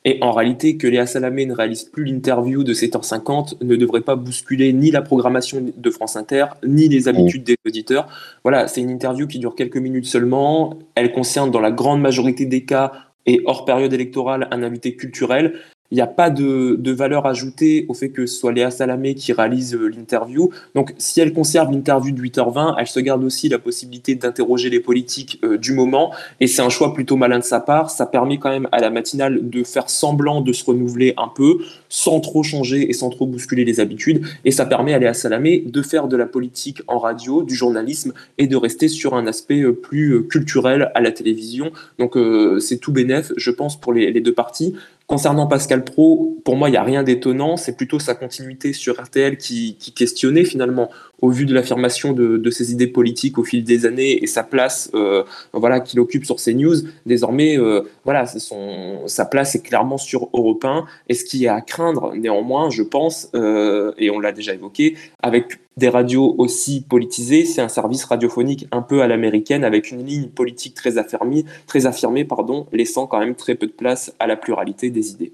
Et en réalité, que Léa Salamé ne réalise plus l'interview de 7h50 ne devrait pas bousculer ni la programmation de France Inter, ni les habitudes des auditeurs. Voilà, c'est une interview qui dure quelques minutes seulement. Elle concerne dans la grande majorité des cas et hors période électorale un invité culturel. Il n'y a pas de, valeur ajoutée au fait que ce soit Léa Salamé qui réalise euh, l'interview. Donc, si elle conserve l'interview de 8h20, elle se garde aussi la possibilité d'interroger les politiques euh, du moment. Et c'est un choix plutôt malin de sa part. Ça permet quand même à la matinale de faire semblant de se renouveler un peu, sans trop changer et sans trop bousculer les habitudes. Et ça permet à Léa Salamé de faire de la politique en radio, du journalisme, et de rester sur un aspect euh, plus culturel à la télévision. Donc, c'est tout bénef, je pense, pour les deux parties. Concernant Pascal Pro, pour moi, il n'y a rien d'étonnant. C'est plutôt sa continuité sur RTL qui, questionnait finalement, au vu de l'affirmation de, ses idées politiques au fil des années et sa place euh, voilà, qu'il occupe sur CNews. Désormais, euh, voilà, sa place est clairement sur Europe 1. Et ce qui est à craindre, néanmoins, je pense, euh, et on l'a déjà évoqué, avec des radios aussi politisées, c'est un service radiophonique un peu à l'américaine avec une ligne politique très affirmée, très affirmée pardon, laissant quand même très peu de place à la pluralité des idées.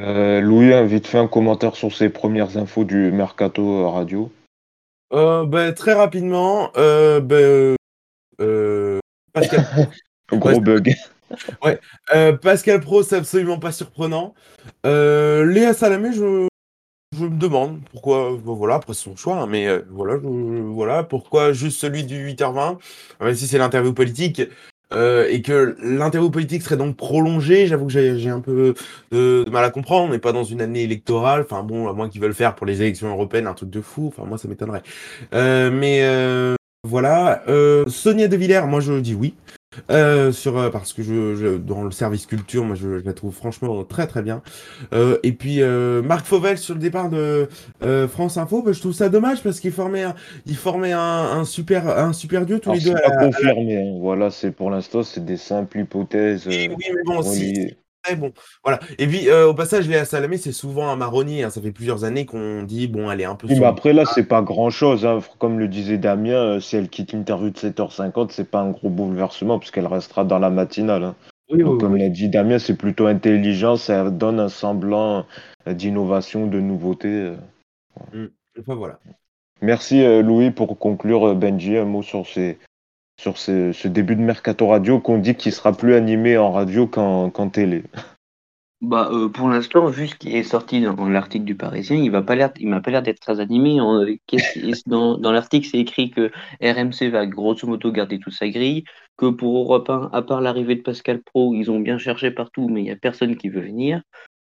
Euh, Louis a vite fait un commentaire sur ses premières infos du Mercato Radio. Euh, ben, très rapidement, euh, ben, euh, Pascal, Gros bug. euh, Pascal Pro, c'est absolument pas surprenant. Euh, Léa Salamé, je, je me demande pourquoi, ben voilà, après c'est son choix, hein, mais euh, voilà, je- voilà, pourquoi juste celui du 8h20, même si c'est l'interview politique, euh, et que l'interview politique serait donc prolongée, j'avoue que j'ai un peu de, mal à comprendre, on n'est pas dans une année électorale, enfin bon, à moins qu'ils veulent faire pour les élections européennes un truc de fou, enfin moi ça m'étonnerait. Euh, mais euh, voilà, Sonia De Villers, moi je dis oui. Euh, sur euh, parce que je, je- dans le service culture, moi je, je la trouve franchement très très bien. Euh, et puis euh, Marc Fauvel sur le départ de euh, France Info, bah, je trouve ça dommage parce qu'il formait un, il formait un, un super un super duo tous Alors, les deux. à pas la- confirmé. hein. Voilà, c'est pour l'instant, c'est des simples hypothèses. Oui, euh, oui, mais bon, si, bon, voilà. Et puis, euh, au passage, Léa Salamé, c'est souvent un marronnier. hein. Ça fait plusieurs années qu'on dit, bon, elle est un peu Oui, mais après, là, c'est pas grand-chose. hein. Comme le disait Damien, euh, si elle quitte l'interview de 7h50, c'est pas un gros bouleversement, puisqu'elle restera dans la matinale. hein. Oui, Donc, oui, comme l'a dit Damien, c'est plutôt intelligent, ça donne un semblant euh, d'innovation, de nouveauté. euh. Enfin, voilà. Merci Louis pour conclure, Benji, un mot sur, ces, sur ce début de Mercato Radio qu'on dit qu'il sera plus animé en radio qu'en télé. Bah, euh, pour l'instant, vu ce qui est sorti dans l'article du Parisien, il m'a pas l'air d'être très animé. En- qu'est-ce qui- dans dans l'article, c'est écrit que RMC va grosso modo garder toute sa grille, que pour Europe 1, à part l'arrivée de Pascal Pro, ils ont bien cherché partout, mais il y a personne qui veut venir.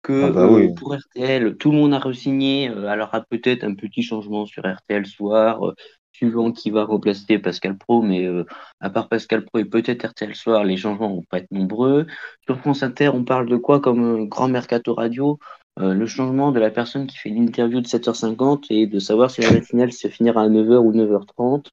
Que Ah bah euh, pour RTL, tout le monde a re-signé. Euh, alors, aura peut-être un petit changement sur RTL Soir, euh, suivant qui va remplacer Pascal Pro, mais euh, à part Pascal Pro et peut-être RTL Soir, les changements vont pas être nombreux. Sur France Inter, on parle de quoi comme euh, grand mercato radio? Euh, le changement de la personne qui fait l'interview de 7h50 et de savoir si la matinale se finira à 9h ou 9h30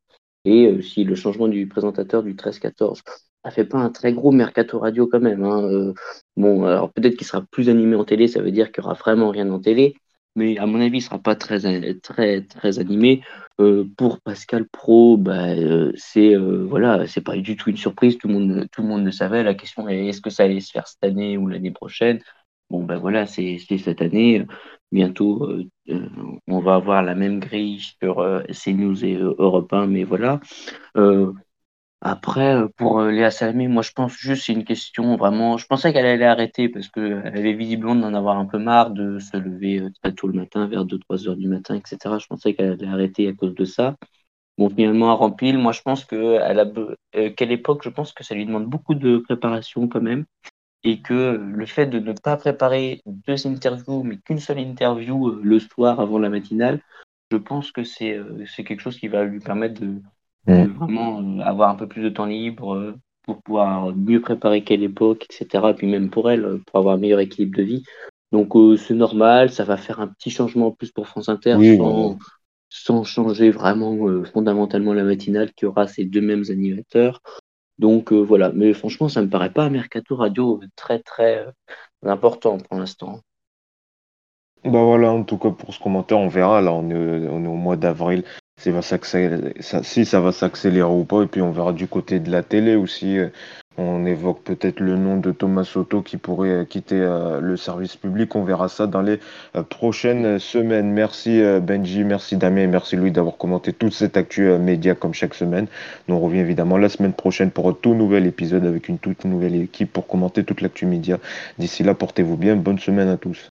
et si le changement du présentateur du 13-14. Ça fait pas un très gros mercato radio quand même. hein. Bon, alors peut-être qu'il sera plus animé en télé, ça veut dire qu'il y aura vraiment rien en télé, mais à mon avis, il sera pas très, très, très animé. Euh, pour Pascal Pro, bah, euh, c'est euh, voilà, c'est pas du tout une surprise. Tout le monde, tout le monde le savait. La question est est-ce que ça allait se faire cette année ou l'année prochaine? Bon, ben voilà, c'est cette année. Bientôt, euh, on va avoir la même grille sur CNews et Europe 1, mais voilà. Euh, après, euh, pour euh, Léa Salamé, moi je pense juste c'est une question vraiment. Je pensais qu'elle allait arrêter parce qu'elle avait visiblement d'en avoir un peu marre de se lever euh, très tôt le matin, vers 2-3 heures du matin, etc. Je pensais qu'elle allait arrêter à cause de ça. Bon, finalement, à remplir, moi je pense que à euh, quelle époque, je pense que ça lui demande beaucoup de préparation quand même. Et que le fait de ne pas préparer deux interviews, mais qu'une seule interview euh, le soir avant la matinale, je pense que euh, c'est quelque chose qui va lui permettre de, de vraiment euh, avoir un peu plus de temps libre euh, pour pouvoir mieux préparer quelle époque, etc. Et puis même pour elle, euh, pour avoir un meilleur équilibre de vie. Donc euh, c'est normal, ça va faire un petit changement en plus pour France Inter Oui, sans, changer vraiment euh, fondamentalement la matinale qui aura ces deux mêmes animateurs. Donc euh, voilà, mais franchement, ça me paraît pas un mercato radio très très important pour l'instant. Bah voilà, en tout cas pour ce commentaire, on verra. Là, on est, on est au mois d'avril. Si ça va s'accélérer, ou pas. Et puis on verra du côté de la télé aussi. euh, On évoque peut-être le nom de Thomas Soto qui pourrait euh, quitter euh, le service public. On verra ça dans les prochaines semaines. Merci Benji, merci Damien merci Louis d'avoir commenté toute cette actu média comme chaque semaine. Nous on revient évidemment la semaine prochaine pour un tout nouvel épisode avec une toute nouvelle équipe pour commenter toute l'actu média. D'ici là, portez-vous bien. Bonne semaine à tous.